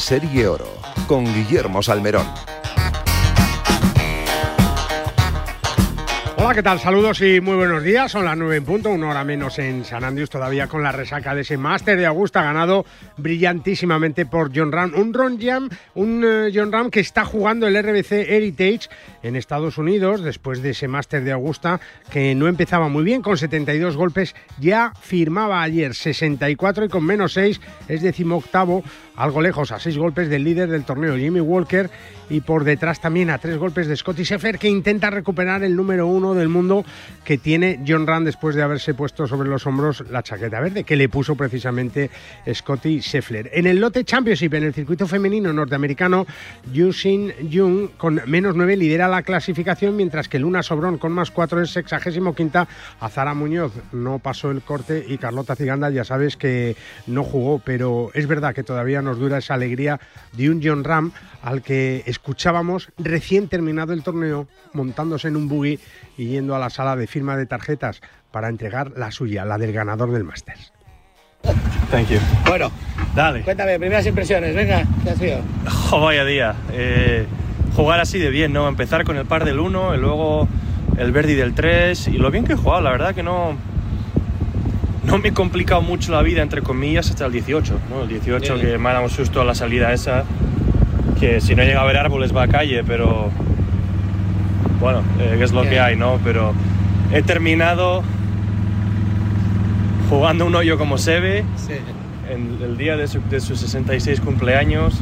Serie Oro con Guillermo Salmerón. Hola, ¿qué tal? Saludos y muy buenos días. Son las 9 en punto, una hora menos en San Andrés, todavía con la resaca de ese máster de Augusta, ganado brillantísimamente por John Ram. Un Ron Jam, un eh, John Ram que está jugando el RBC Heritage en Estados Unidos, después de ese máster de Augusta, que no empezaba muy bien, con 72 golpes, ya firmaba ayer 64 y con menos 6 es decimoctavo, algo lejos, a 6 golpes del líder del torneo, Jimmy Walker, y por detrás también a 3 golpes de Scotty Scheffler, que intenta recuperar el número uno del mundo que tiene John Rand después de haberse puesto sobre los hombros la chaqueta verde, que le puso precisamente Scotty Scheffler. En el lote Championship, en el circuito femenino norteamericano, Yusin Jung con menos 9 lidera la clasificación, mientras que Luna Sobrón con más 4 es sexagésimo quinta. Azara Muñoz no pasó el corte y Carlota Ciganda ya sabes que no jugó, pero es verdad que todavía nos dura esa alegría de un John Ram al que escuchábamos recién terminado el torneo montándose en un buggy y yendo a la sala de firma de tarjetas para entregar la suya, la del ganador del Masters. Thank you. Bueno, Dale. cuéntame, primeras impresiones, venga, ¿qué ha sido? Oh, vaya día. Eh, jugar así de bien, ¿no? Empezar con el par del 1 y luego el Verdi del 3 y lo bien que he jugado, la verdad que no... No me he complicado mucho la vida, entre comillas, hasta el 18, ¿no? El 18 Bien. que me ha dado un susto a la salida esa, que si no llega a haber árboles va a calle, pero... Bueno, eh, es lo que hay, ¿no? Pero he terminado jugando un hoyo como se ve, Sí. en el día de su, de su 66 cumpleaños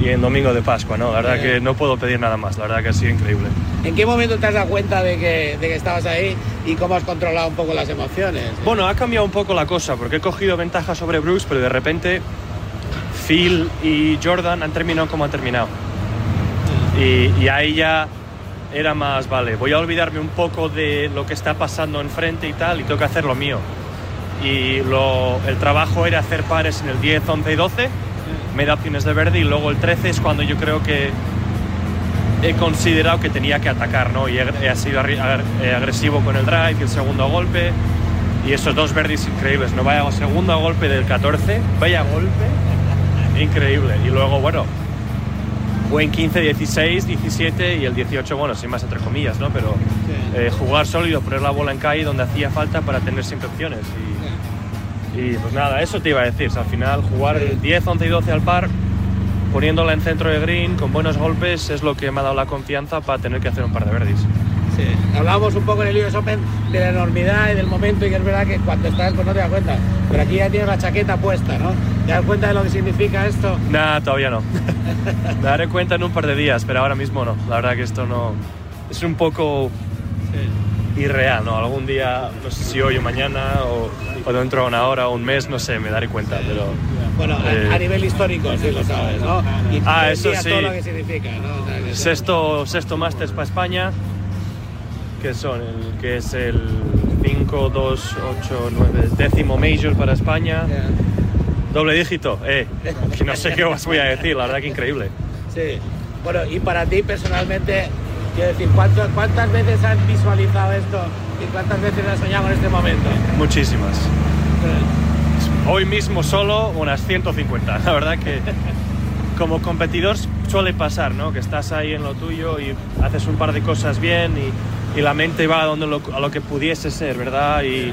y en domingo de Pascua, ¿no? La verdad que no puedo pedir nada más, la verdad que ha sido increíble. ¿En qué momento te has dado cuenta de que, de que estabas ahí y cómo has controlado un poco las emociones? Bueno, ha cambiado un poco la cosa porque he cogido ventaja sobre Brooks, pero de repente Phil y Jordan han terminado como han terminado. Y, y ahí ya era más, vale, voy a olvidarme un poco de lo que está pasando enfrente y tal y tengo que hacer lo mío. Y lo, el trabajo era hacer pares en el 10, 11 y 12, me da opciones de verde y luego el 13 es cuando yo creo que he considerado que tenía que atacar, ¿no? Y he, he sido eh, agresivo con el drive y el segundo golpe. Y esos dos verdes increíbles, ¿no? Vaya segundo golpe del 14, vaya golpe, increíble. Y luego, bueno, buen 15, 16, 17 y el 18, bueno, sin más entre comillas, ¿no? Pero eh, jugar sólido, poner la bola en calle donde hacía falta para tener siempre opciones. Y, y, pues nada, eso te iba a decir. o sea, al final, jugar Sí. 10, 11 y 12 al par, poniéndola en centro de green, con buenos golpes, es lo que me ha dado la confianza para tener que hacer un par de verdes. Sí. Hablábamos un poco en el US Open de la enormidad y del momento y que es verdad que cuando estás pues no te das cuenta. Pero aquí ya tienes la chaqueta puesta, ¿no? ¿Te das cuenta de lo que significa esto? Nada, todavía no. me daré cuenta en un par de días, pero ahora mismo no. La verdad que esto no. Es un poco irreal, ¿no? Algún día, no sé si hoy o mañana, o, o dentro de una hora o un mes, no sé, me daré cuenta, pero. Bueno, a- Eh. a, nivel histórico, sí lo sabes, ¿no? Y Ah, eso sí. todo lo que significa, ¿no? O sea, que- Sexto, sexto Masters para España, que son el que es el 5, 2, 8, 9, décimo Major para España. Ya. Doble dígito, eh, que no sé qué os voy a decir, la verdad que increíble. Sí. Bueno, y para ti personalmente, quiero decir, ¿cuánto- ¿cuántas veces has visualizado esto y cuántas veces has soñado con este momento? Muchísimas. Hoy mismo solo unas 150. La verdad que como competidor suele pasar, ¿no? Que estás ahí en lo tuyo y haces un par de cosas bien y, y la mente va a, donde lo, a lo que pudiese ser, ¿verdad? Y,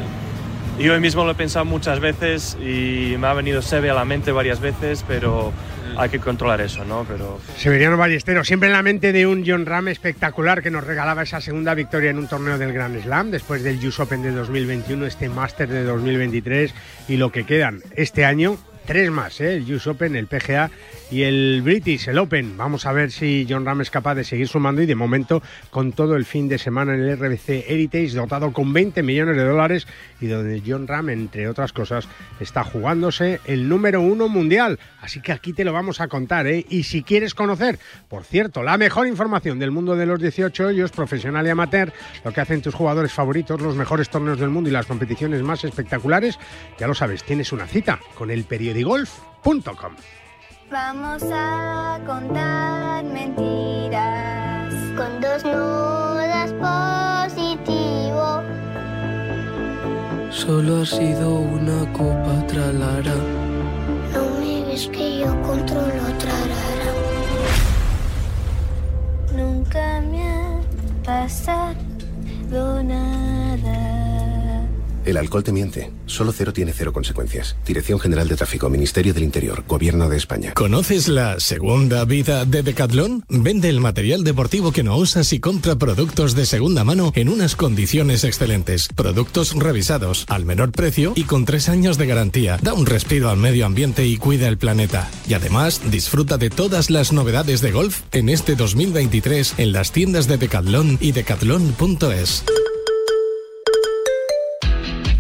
y hoy mismo lo he pensado muchas veces y me ha venido Sebe a la mente varias veces, pero hay que controlar eso, ¿no? Pero Severiano Ballesteros, siempre en la mente de un John Ram espectacular que nos regalaba esa segunda victoria en un torneo del Grand Slam, después del US Open de 2021, este Master de 2023 y lo que quedan este año, tres más, ¿eh? el US Open, el PGA y el British, el Open. Vamos a ver si John Ram es capaz de seguir sumando y de momento con todo el fin de semana en el RBC Heritage dotado con 20 millones de dólares y donde John Ram, entre otras cosas, está jugándose el número uno mundial. Así que aquí te lo vamos a contar, ¿eh? Y si quieres conocer, por cierto, la mejor información del mundo de los 18 hoyos, profesional y amateur, lo que hacen tus jugadores favoritos, los mejores torneos del mundo y las competiciones más espectaculares, ya lo sabes, tienes una cita con el Vamos a contar mentiras con dos nudas positivo. Solo ha sido una copa tralara. No me es que yo controlo otra rara. Nunca me ha pasado nada. El alcohol te miente. Solo cero tiene cero consecuencias. Dirección General de Tráfico, Ministerio del Interior, Gobierno de España. ¿Conoces la segunda vida de Decathlon? Vende el material deportivo que no usas y compra productos de segunda mano en unas condiciones excelentes. Productos revisados, al menor precio y con tres años de garantía. Da un respiro al medio ambiente y cuida el planeta. Y además, disfruta de todas las novedades de golf en este 2023 en las tiendas de Decathlon y decathlon.es.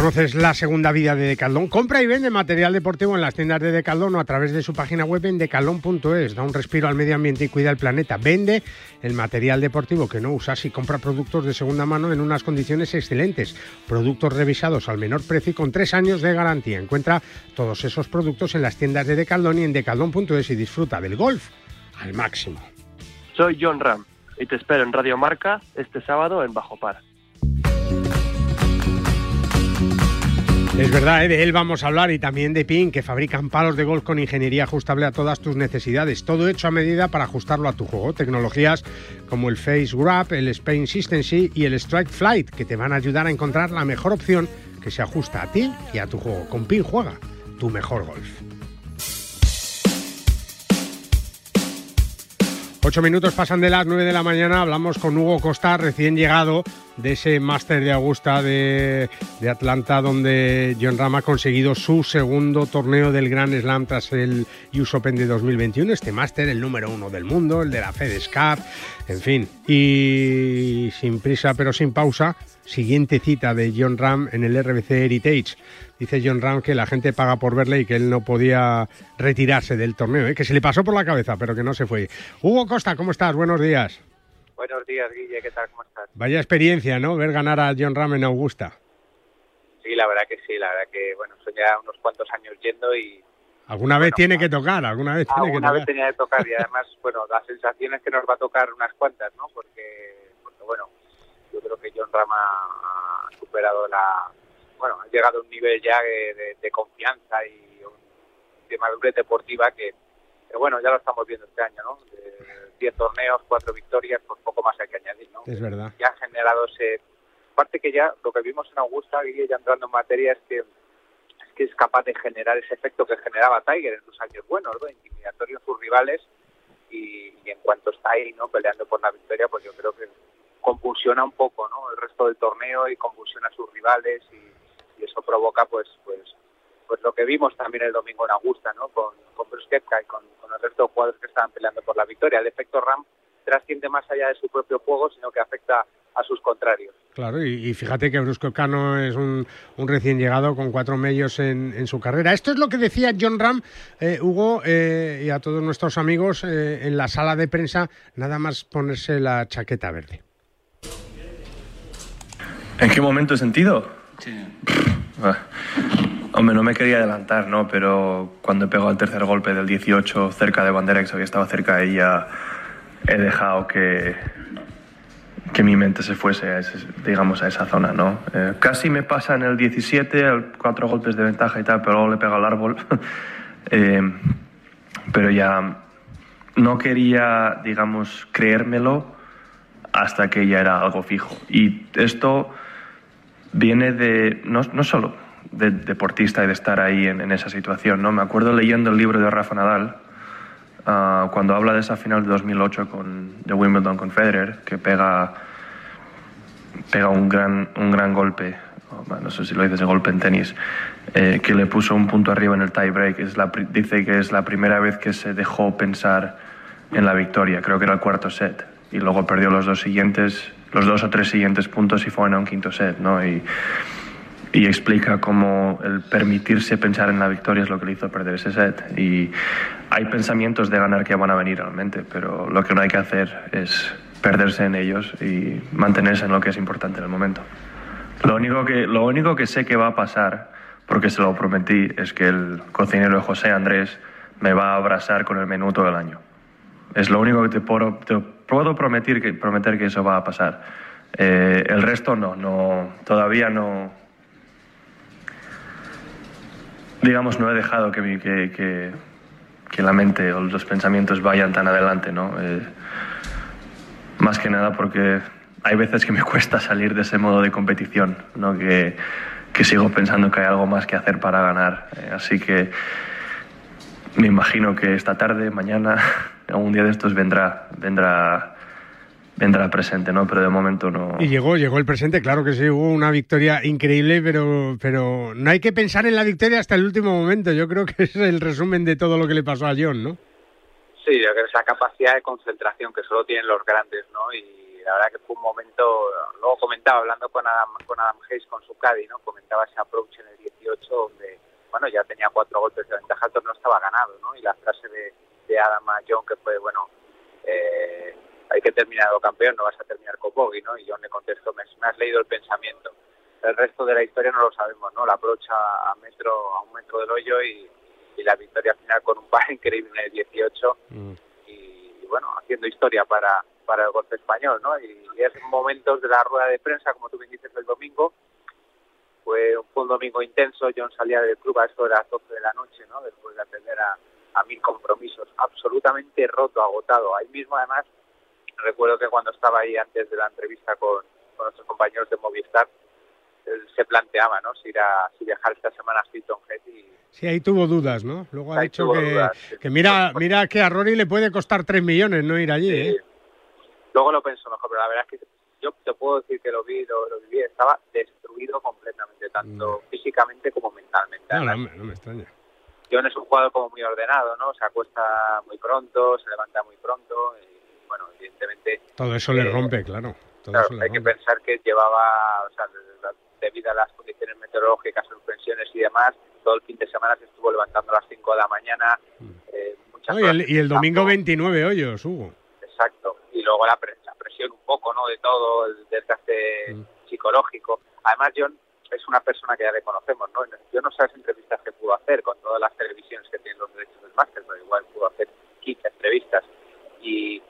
¿Conoces la segunda vida de Decathlon? Compra y vende material deportivo en las tiendas de Decathlon o a través de su página web en decathlon.es. Da un respiro al medio ambiente y cuida el planeta. Vende el material deportivo que no usas y compra productos de segunda mano en unas condiciones excelentes. Productos revisados al menor precio y con tres años de garantía. Encuentra todos esos productos en las tiendas de Decathlon y en decathlon.es y disfruta del golf al máximo. Soy John Ram y te espero en Radio Marca este sábado en Bajo Par. Es verdad, ¿eh? de él vamos a hablar y también de PIN, que fabrican palos de golf con ingeniería ajustable a todas tus necesidades. Todo hecho a medida para ajustarlo a tu juego. Tecnologías como el Face Grab, el Spain Consistency y el Strike Flight, que te van a ayudar a encontrar la mejor opción que se ajusta a ti y a tu juego. Con PIN juega tu mejor golf. Ocho minutos pasan de las nueve de la mañana. Hablamos con Hugo Costa, recién llegado de ese máster de Augusta de, Atlanta, donde John Ram ha conseguido su segundo torneo del Grand Slam tras el US Open de 2021. Este máster, el número uno del mundo, el de la FedEx Cup, en fin. Y sin prisa pero sin pausa, siguiente cita de John Ram en el RBC Heritage. Dice John Ram que la gente paga por verle y que él no podía retirarse del torneo, ¿eh? que se le pasó por la cabeza, pero que no se fue. Hugo Costa, ¿cómo estás? Buenos días. Buenos días, Guille, ¿qué tal? ¿Cómo estás? Vaya experiencia, ¿no? Ver ganar a John Ram en Augusta. Sí, la verdad que sí, la verdad que, bueno, son ya unos cuantos años yendo y... Alguna bueno, vez tiene que tocar, alguna vez tiene que alguna tocar. vez tenía que tocar y además, bueno, la sensación es que nos va a tocar unas cuantas, ¿no? Porque, porque bueno, yo creo que John Ram ha superado la... Bueno, ha llegado a un nivel ya de, de, de confianza y un, de madurez deportiva que, que, bueno, ya lo estamos viendo este año, ¿no? De 10 torneos, 4 victorias, pues poco más hay que añadir, ¿no? Es verdad. Ya ha generado ese... Aparte que ya lo que vimos en Augusta, Guille, ya entrando en materia, es que es que es capaz de generar ese efecto que generaba Tiger en sus años buenos, ¿no? Intimidatorio en sus rivales y, y en cuanto está ahí, ¿no? Peleando por la victoria, pues yo creo que compulsiona un poco, ¿no? El resto del torneo y compulsiona a sus rivales y y eso provoca pues pues pues lo que vimos también el domingo en Augusta, ¿no? Con, con Bruce y con, con el resto de jugadores que estaban peleando por la victoria. El efecto Ram trasciende más allá de su propio juego, sino que afecta a sus contrarios. Claro, y, y fíjate que Brusco Cano es un, un recién llegado con cuatro medios en, en, su carrera. Esto es lo que decía John Ram, eh, Hugo, eh, y a todos nuestros amigos eh, en la sala de prensa, nada más ponerse la chaqueta verde. ¿En qué momento he sentido? Hombre, no me quería adelantar, ¿no? Pero cuando he pegado el tercer golpe del 18 cerca de Bandera, que había estado cerca de ella, he dejado que, que mi mente se fuese, a ese, digamos, a esa zona, ¿no? Eh, casi me pasa en el 17, cuatro golpes de ventaja y tal, pero luego le pega al árbol. eh, pero ya no quería, digamos, creérmelo hasta que ya era algo fijo. Y esto viene de, no, no solo de deportista y de estar ahí en, esa situación, ¿no? Me acuerdo leyendo el libro de Rafa Nadal, Uh, cuando habla de esa final de 2008 con, de Wimbledon con Federer, que pega, pega un, gran, un gran golpe, no sé si lo dices de golpe en tenis, eh, que le puso un punto arriba en el tiebreak. Dice que es la primera vez que se dejó pensar en la victoria, creo que era el cuarto set, y luego perdió los dos siguientes, los dos o tres siguientes puntos y fue a un quinto set, ¿no? Y, explica cómo el permitirse pensar en la victoria es lo que le hizo perder ese set. Y hay pensamientos de ganar que van a venir realmente, pero lo que no hay que hacer es perderse en ellos y mantenerse en lo que es importante en el momento. Lo único que, lo único que sé que va a pasar, porque se lo prometí, es que el cocinero José Andrés me va a abrazar con el menú todo el año. Es lo único que te puedo, puedo prometer, que, prometer que eso va a pasar. Eh, el resto no, no, todavía no, digamos, no he dejado que, mi, que, que, que, la mente o los pensamientos vayan tan adelante, ¿no? Eh, más que nada porque hay veces que me cuesta salir de ese modo de competición, ¿no? Que, que sigo pensando que hay algo más que hacer para ganar. Eh, así que me imagino que esta tarde, mañana, algún día de estos vendrá, vendrá vendrá presente, ¿no? Pero de momento no. Y llegó, llegó el presente, claro que sí, hubo una victoria increíble, pero, pero no hay que pensar en la victoria hasta el último momento. Yo creo que es el resumen de todo lo que le pasó a John, ¿no? Sí, yo creo que esa capacidad de concentración que solo tienen los grandes, ¿no? Y la verdad que fue un momento, luego comentaba, hablando con Adam, con Adam Hayes, con su caddy, ¿no? Comentaba ese approach en el 18, donde, bueno, ya tenía cuatro golpes de ventaja, el no estaba ganado, ¿no? Y la frase de, de Adam a John, que fue, bueno, eh, hay que terminar campeón, no vas a terminar con Bogey, ¿no? Y John le contestó, me, me, has leído el pensamiento. El resto de la historia no lo sabemos, ¿no? La aprocha a metro, a un metro del hoyo y, y la victoria final con un par increíble en el 18 mm. y, y, bueno, haciendo historia para, para el golf español, ¿no? Y, y es momentos de la rueda de prensa, como tú bien dices, el domingo, fue, fue un domingo intenso, John salía del club a eso de las 12 de la noche, ¿no? Después de atender a, a mil compromisos, absolutamente roto, agotado. Ahí mismo, además, recuerdo que cuando estaba ahí antes de la entrevista con, con nuestros compañeros de Movistar, él se planteaba, ¿no? Si, ir a, si viajar esta semana a Hilton Head y... Sí, ahí tuvo dudas, ¿no? Luego ha dicho que, dudas, sí. que mira, mira que a Rory le puede costar 3 millones no ir allí, sí. ¿eh? Luego lo pensó mejor, pero la verdad es que yo te puedo decir que lo vi, lo, lo viví, estaba destruido completamente, tanto no. físicamente como mentalmente. No, no, no, me extraña. John es un jugador como muy ordenado, ¿no? Se acuesta muy pronto, se levanta muy pronto y bueno, evidentemente... Todo eso eh, le rompe, claro. Todo claro eso le hay rompe. que pensar que llevaba, o sea, debido a las condiciones meteorológicas, suspensiones y demás, todo el fin de semana se estuvo levantando a las 5 de la mañana. Eh, muchas no, y, el, y el domingo 29 hoyos, Hugo. Exacto. Y luego la, pre la, presión un poco, ¿no? De todo, el desgaste mm. psicológico. Además, John es una persona que ya le conocemos, ¿no? Yo no sé las entrevistas que pudo hacer con todas las televisiones que tienen los derechos del máster, pero igual pudo hacer 15 entrevistas. Y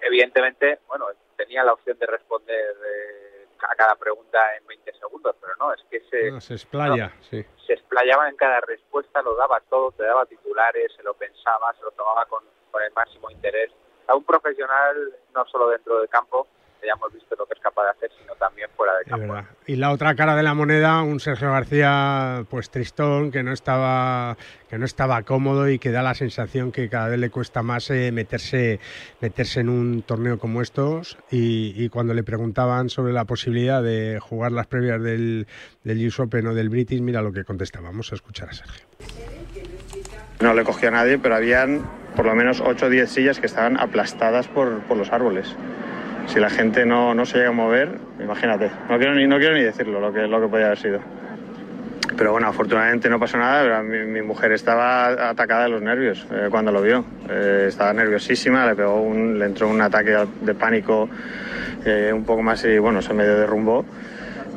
evidentemente, bueno, tenía la opción de responder eh, a cada pregunta en 20 segundos, pero no, es que se... No, se explaya, no, sí. Se explayaba en cada respuesta, lo daba todo, te daba titulares, se lo pensaba, se lo tomaba con, con el máximo interés. A un profesional, no solo dentro del campo, hayamos visto lo que es capaz de hacer, sino también fuera de campo. verdad. Y la otra cara de la moneda, un Sergio García, pues tristón, que no estaba, que no estaba cómodo y que da la sensación que cada vez le cuesta más eh, meterse, meterse en un torneo como estos. Y, y cuando le preguntaban sobre la posibilidad de jugar las previas del, del US Open o del British, mira lo que contestaba. Vamos a escuchar a Sergio. No le cogió a nadie, pero habían por lo menos 8 o 10 sillas que estaban aplastadas por, por los árboles. Si la gente no, no se llega a mover, imagínate, no quiero ni, no quiero ni decirlo lo que, lo que podía haber sido. Pero bueno, afortunadamente no pasó nada, pero mi, mi mujer estaba atacada de los nervios eh, cuando lo vio. Eh, estaba nerviosísima, le, pegó un, le entró un ataque de pánico eh, un poco más y bueno, se medio derrumbó.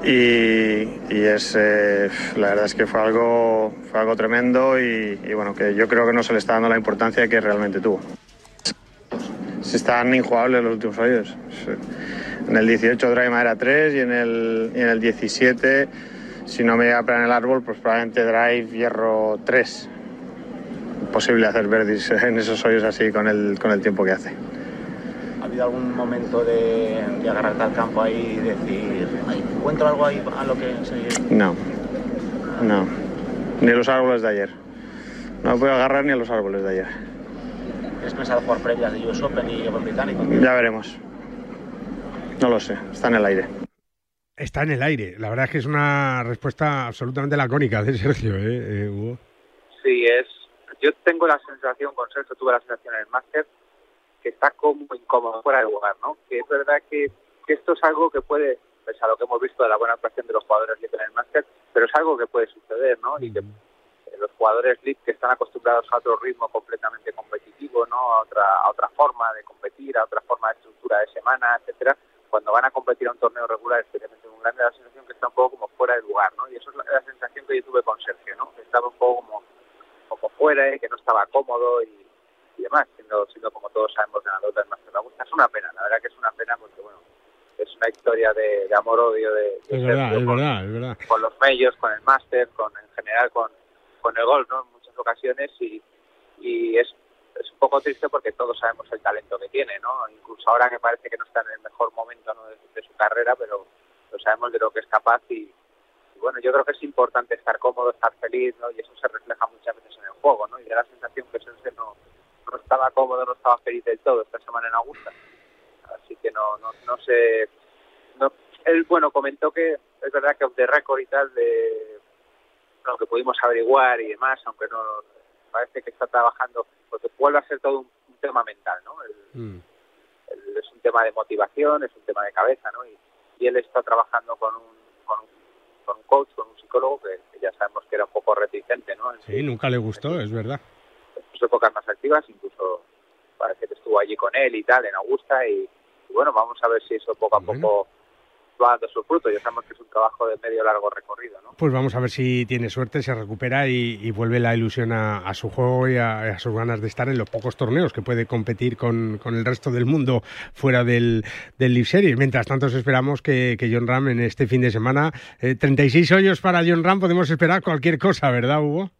Y, y es, eh, la verdad es que fue algo, fue algo tremendo y, y bueno, que yo creo que no se le está dando la importancia que realmente tuvo. Se están injugables los últimos hoyos. En el 18 drive madera 3 y en el, y en el 17, si no me llega a pegar en el árbol, pues probablemente drive hierro 3. Imposible hacer verdis en esos hoyos así con el, con el tiempo que hace. ¿Ha habido algún momento de, de agarrarte al campo ahí y decir, "Ay, encuentro algo ahí a lo que? No, no. Ni los árboles de ayer. No puedo agarrar ni a los árboles de ayer. ¿Tienes pensado jugar previas de US Open y Open Británico? Ya veremos. No lo sé, está en el aire. Está en el aire. La verdad es que es una respuesta absolutamente lacónica de Sergio, ¿eh, eh, Hugo? Sí, es. Yo tengo la sensación, con Sergio tuve la sensación en el máster, que está como incómodo fuera de lugar, ¿no? Que es verdad que, que esto es algo que puede, pese a lo que hemos visto de la buena actuación de los jugadores LIP en el máster, pero es algo que puede suceder, ¿no? Y que eh, los jugadores LIP que están acostumbrados a otro ritmo completamente competitivo, ¿no? A otra, a otra forma de competir, a otra forma de estructura de semana, etcétera, cuando van a competir a un torneo regular, especialmente en un grande, da la sensación que está un poco como fuera de lugar, ¿no? Y eso es la, la sensación que yo tuve con Sergio, ¿no? Que estaba un poco como, como fuera, y que no estaba cómodo y, y demás, siendo, siendo como todos sabemos ganador del Master de Augusta. Es una pena, la verdad que es una pena porque, bueno, es una historia de, de amor-odio de, de Es Sergio verdad, es con, verdad, es verdad. con los medios, con el máster, con en general con, con el golf, ¿no? En muchas ocasiones y, y es, poco triste porque todos sabemos el talento que tiene, ¿no? Incluso ahora que parece que no está en el mejor momento de, de su carrera, pero lo sabemos de lo que es capaz y, bueno, yo creo que es importante estar cómodo, estar feliz, ¿no? Y eso se refleja muchas veces en el juego, ¿no? Y da la sensación que Sense no, no estaba cómodo, no estaba feliz del todo esta semana en Augusta. Así que no, no, no sé. No, él, bueno, comentó que es verdad que off the record y tal, de lo que pudimos averiguar y demás, aunque no parece que está trabajando, porque vuelve a ser todo un, un tema mental, ¿no? El- Mm. el- es un tema de motivación, es un tema de cabeza, ¿no? Y, y él está trabajando con un, con un, con un coach, con un psicólogo que, que ya sabemos que era un poco reticente, ¿no? En Sí, nunca le gustó, es verdad. sus épocas más activas, incluso parece que estuvo allí con él y tal, en Augusta, y, y bueno, vamos a ver si eso poco a poco va dando su fruto. Ya sabemos que es un trabajo de medio largo recorrido, ¿no? Pues vamos a ver si tiene suerte, se recupera y, y vuelve la ilusión a, a su juego y a, a sus ganas de estar en los pocos torneos que puede competir con, con el resto del mundo fuera del, del Leaf Series. Mientras tanto, esperamos que, que John Ram en este fin de semana, eh, 36 hoyos para John Ram, podemos esperar cualquier cosa, ¿verdad, Hugo?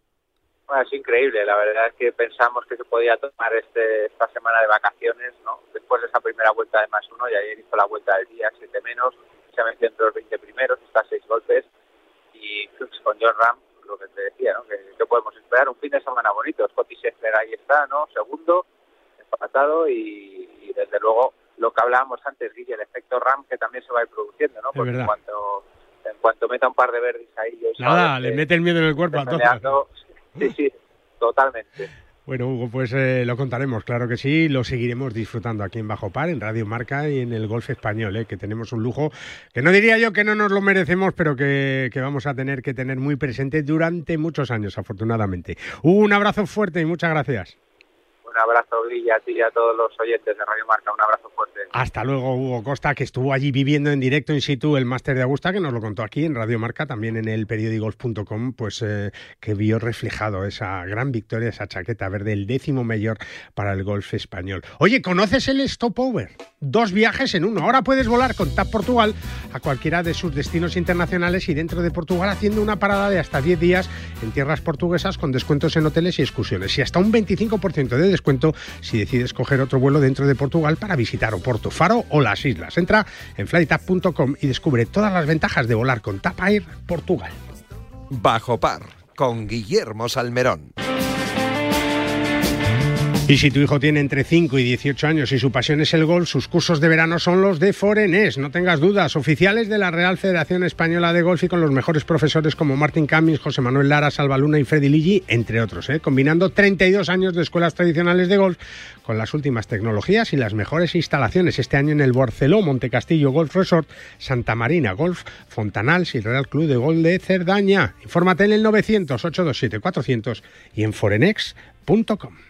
Bueno, es increíble, la verdad es que pensamos que se podía tomar este, esta semana de vacaciones, ¿no? Después de esa primera vuelta de más uno, y ayer hizo la vuelta del día 7 menos, se metió entre los 20 primeros, está a 6 golpes, y con John Ram, lo que te decía, ¿no? Que, que podemos esperar un fin de semana bonito. Scotty Scheffler ahí está, ¿no? Segundo, empatado, y, y desde luego lo que hablábamos antes, Guille, el efecto Ram que también se va a ir produciendo, ¿no? Porque en cuanto, en cuanto meta un par de verdes ahí, yo Nada, le mete el miedo en el cuerpo a todos. Sí, sí, totalmente. Bueno, Hugo, pues eh, lo contaremos, claro que sí, lo seguiremos disfrutando aquí en Bajo Par, en Radio Marca y en el Golf Español, eh, que tenemos un lujo que no diría yo que no nos lo merecemos, pero que, vamos a tener que tener muy presente durante muchos años, afortunadamente. Un abrazo fuerte y muchas gracias. Un abrazo, Guille, a ti y a todos los oyentes de Radio Marca. Un abrazo fuerte. Hasta luego, Hugo Costa, que estuvo allí viviendo en directo in situ el máster de Augusta, que nos lo contó aquí en Radio Marca, también en el periódicos.com, pues eh, que vio reflejado esa gran victoria, esa chaqueta verde, el décimo mayor para el golf español. Oye, ¿conoces el Stopover? Dos viajes en uno. Ahora puedes volar con TAP Portugal a cualquiera de sus destinos internacionales y dentro de Portugal haciendo una parada de hasta 10 días en tierras portuguesas con descuentos en hoteles y excursiones. Y hasta un 25% de descuento descuento si decides coger otro vuelo dentro de Portugal para visitar Oporto, Faro o las islas. Entra en flytap.com y descubre todas las ventajas de volar con TAP Air Portugal. Bajo par con Guillermo Salmerón. Y si tu hijo tiene entre 5 y 18 años y su pasión es el golf, sus cursos de verano son los de Forenes, no tengas dudas, oficiales de la Real Federación Española de Golf y con los mejores profesores como Martín Camis, José Manuel Lara, Salva Luna y Freddy Ligi, entre otros, ¿eh? combinando 32 años de escuelas tradicionales de golf con las últimas tecnologías y las mejores instalaciones este año en el Barceló, Montecastillo Golf Resort, Santa Marina Golf, Fontanals y Real Club de Golf de Cerdaña. Infórmate en el 900 827 400 y en forenex.com.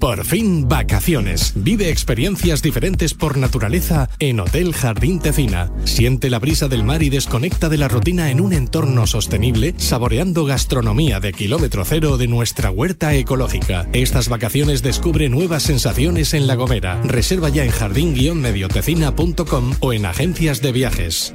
Por fin vacaciones. Vive experiencias diferentes por naturaleza en Hotel Jardín Tecina. Siente la brisa del mar y desconecta de la rutina en un entorno sostenible, saboreando gastronomía de kilómetro cero de nuestra huerta ecológica. Estas vacaciones descubre nuevas sensaciones en La Gomera. Reserva ya en jardín-mediotecina.com o en agencias de viajes.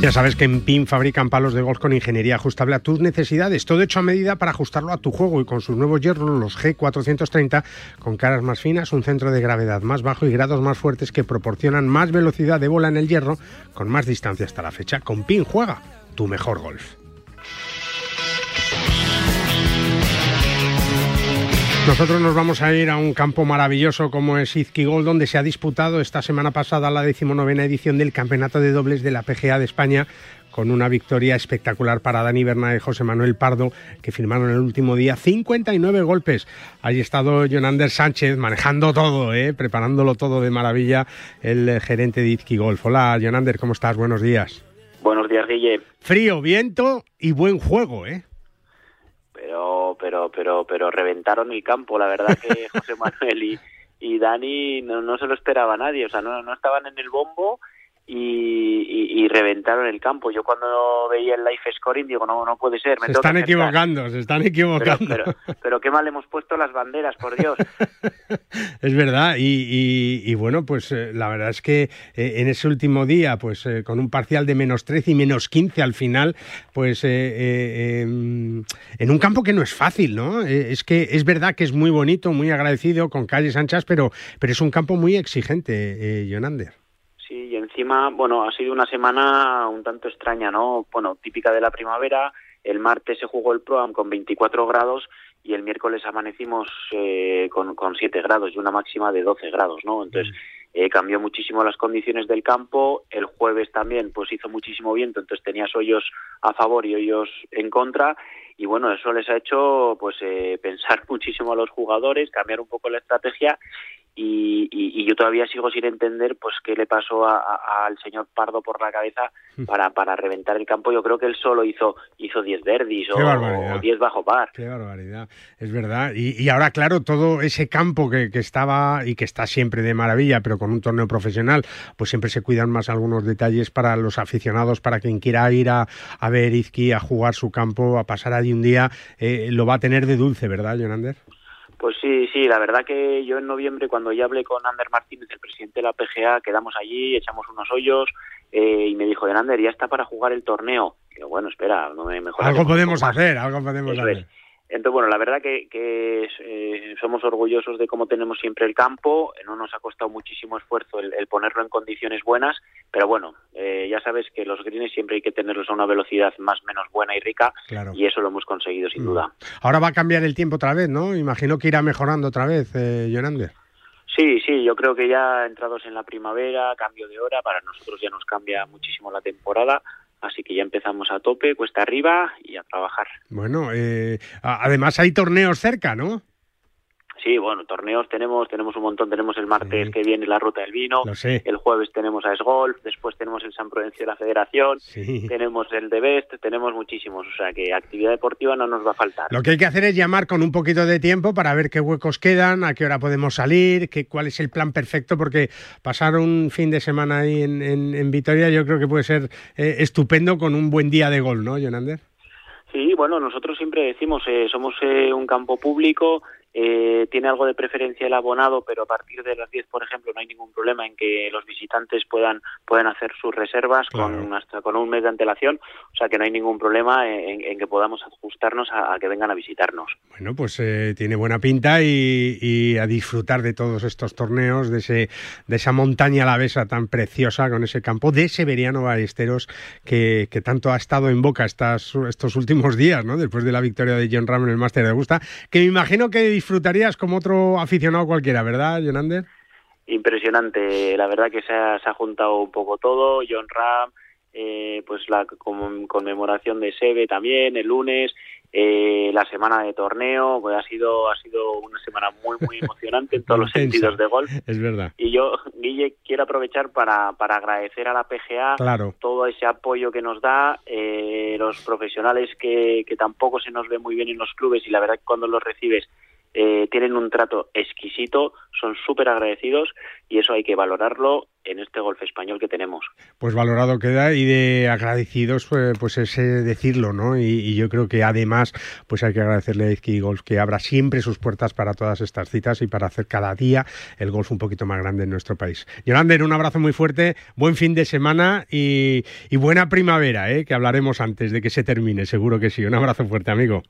Ya sabes que en PIN fabrican palos de golf con ingeniería ajustable a tus necesidades, todo hecho a medida para ajustarlo a tu juego y con sus nuevos hierros, los G430, con caras más finas, un centro de gravedad más bajo y grados más fuertes que proporcionan más velocidad de bola en el hierro con más distancia hasta la fecha. Con PIN juega tu mejor golf. Nosotros nos vamos a ir a un campo maravilloso como es Izquigol, donde se ha disputado esta semana pasada la decimonovena edición del Campeonato de Dobles de la PGA de España, con una victoria espectacular para Dani Berna y José Manuel Pardo, que firmaron el último día 59 golpes. Allí ha estado Jonander Sánchez manejando todo, ¿eh? preparándolo todo de maravilla, el eh, gerente de Izquigolf. Hola, Jonander, ¿cómo estás? Buenos días. Buenos días, Guille. Frío, viento y buen juego, ¿eh? Pero, pero, pero, pero reventaron el campo. La verdad que José Manuel y, y Dani no, no se lo esperaba nadie, o sea, no, no estaban en el bombo y, y, y reventaron el campo. Yo cuando veía el live scoring digo, no, no puede ser. Me Se están equivocando, se están equivocando. Pero, pero, pero qué mal hemos puesto las banderas, por Dios. Es verdad, y, bueno, pues eh, la verdad es que eh, en ese último día, pues eh, con un parcial de menos 13 y menos 15 al final, pues em, en un campo que no es fácil, ¿no? Es que es verdad que es muy bonito, muy agradecido, con calles anchas, pero, pero es un campo muy exigente, eh, Jonander. Bueno, ha sido una semana un tanto extraña, ¿no? Bueno, típica de la primavera. El martes se jugó el Proam con 24 grados y el miércoles amanecimos eh, con, con 7 grados y una máxima de 12 grados, ¿no? Entonces eh, cambió muchísimo las condiciones del campo. El jueves también, pues hizo muchísimo viento, entonces tenías hoyos a favor y hoyos en contra. Y bueno, eso les ha hecho pues eh, pensar muchísimo a los jugadores, cambiar un poco la estrategia y, y- y yo todavía sigo sin entender pues qué le pasó a- a- al señor Pardo por la cabeza para, para reventar el campo. Yo creo que él solo hizo hizo 10 verdis o, Qué barbaridad. o 10 bajo par. Qué barbaridad, es verdad. Y, y ahora, claro, todo ese campo que, que estaba y que está siempre de maravilla, pero con un torneo profesional, pues siempre se cuidan más algunos detalles para los aficionados, para quien quiera ir a, a ver Izqui, a jugar su campo, a pasar allí un día, eh, lo va a tener de dulce, ¿verdad, Jonander? Pues sí, sí, la verdad que yo en noviembre cuando ya hablé con Ander Martínez, el presidente de la PGA, quedamos allí, echamos unos hoyos eh, y me dijo, Ander, ya está para jugar el torneo. Y yo, bueno, espera, no me mejor Algo podemos un poco más". hacer, algo podemos Eso hacer. es. Entonces, bueno, la verdad que, que eh, somos orgullosos de cómo tenemos siempre el campo. No nos ha costado muchísimo esfuerzo el, el ponerlo en condiciones buenas, pero bueno, eh, ya sabes que los greens siempre hay que tenerlos a una velocidad más o menos buena y rica, Claro. y eso lo hemos conseguido sin Mm. duda. Ahora va a cambiar el tiempo otra vez, ¿no? Imagino que irá mejorando otra vez, eh, Jonander. Sí, sí, yo creo que ya entrados en la primavera, cambio de hora, para nosotros ya nos cambia muchísimo la temporada, así que ya empezamos a tope, cuesta arriba y a trabajar. Bueno, eh, además hay torneos cerca, ¿no? Sí, bueno, torneos tenemos, tenemos un montón. Tenemos el martes que viene la Ruta del Vino, el jueves tenemos a Golf, después tenemos el San Prudencio de la Federación, Sí. tenemos el de Best, tenemos muchísimos. O sea que actividad deportiva no nos va a faltar. Lo que hay que hacer es llamar con un poquito de tiempo para ver qué huecos quedan, a qué hora podemos salir, qué, cuál es el plan perfecto, porque pasar un fin de semana ahí en, en- en Vitoria yo creo que puede ser eh, estupendo con un buen día de gol, ¿no, Jonander? Sí, bueno, nosotros siempre decimos, eh, somos eh, un campo público, eh, tiene algo de preferencia el abonado, pero a partir de las 10, por ejemplo, no hay ningún problema en que los visitantes puedan puedan hacer sus reservas con hasta con un mes de antelación, o sea que no hay ningún problema en, en que podamos ajustarnos a, a que vengan a visitarnos. Bueno, pues eh, tiene buena pinta y, y a disfrutar de todos estos torneos, de, ese, de esa montaña alavesa tan preciosa con ese campo de Severiano Ballesteros que, que tanto ha estado en boca estas, estos últimos días, ¿no? Después de la victoria de John Ram en el Máster de Augusta, que me imagino que disfrutarías como otro aficionado cualquiera, ¿verdad, Jonander? Impresionante, la verdad que se ha, se ha juntado un poco todo, John Ram, eh, pues la con- conmemoración de Sebe también el lunes, eh, la semana de torneo, pues ha sido ha sido una semana muy muy emocionante en todos los sentidos de golf. Es verdad. Y yo, Guille, quiero aprovechar para, para agradecer a la PGA Claro. todo ese apoyo que nos da, eh, los profesionales que, que tampoco se nos ve muy bien en los clubes y la verdad que cuando los recibes eh, tienen un trato exquisito, son súper agradecidos y eso hay que valorarlo en este golf español que tenemos. Pues valorado queda y de agradecidos, pues, pues es eh, decirlo, ¿no? Y, yo creo que además, pues hay que agradecerle a Izquierdo Golf que abra siempre sus puertas para todas estas citas y para hacer cada día el golf un poquito más grande en nuestro país. Yolander, un abrazo muy fuerte, buen fin de semana y, y buena primavera, ¿eh? Que hablaremos antes de que se termine, seguro que sí. Un abrazo fuerte, amigo.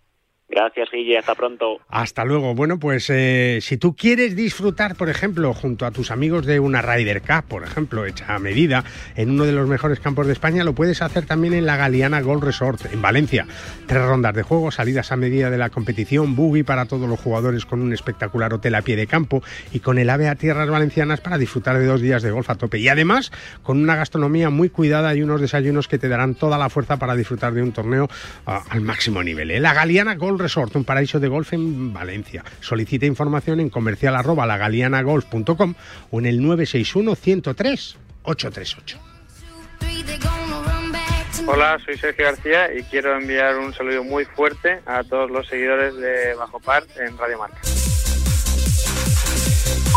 Gracias, Guille, hasta pronto. Hasta luego. Bueno, pues eh, si tú quieres disfrutar, por ejemplo, junto a tus amigos de una Ryder Cup, por ejemplo, hecha a medida, en uno de los mejores campos de España, lo puedes hacer también en la Galeana Golf Resort, en Valencia. Tres rondas de juego, salidas a medida de la competición, buggy para todos los jugadores con un espectacular hotel a pie de campo y con el AVE a tierras valencianas para disfrutar de dos días de golf a tope. Y además, con una gastronomía muy cuidada y unos desayunos que te darán toda la fuerza para disfrutar de un torneo ah, al máximo nivel. ¿eh? La Galeana Golf Resort, un paraíso de golf en Valencia. Solicita información en comercial arroba lagalianagolf.com o en el 961 103 838. Three, they're gonna run back to Hola, soy Sergio García y quiero enviar un saludo muy fuerte a todos los seguidores de Bajo Par en Radio Marca.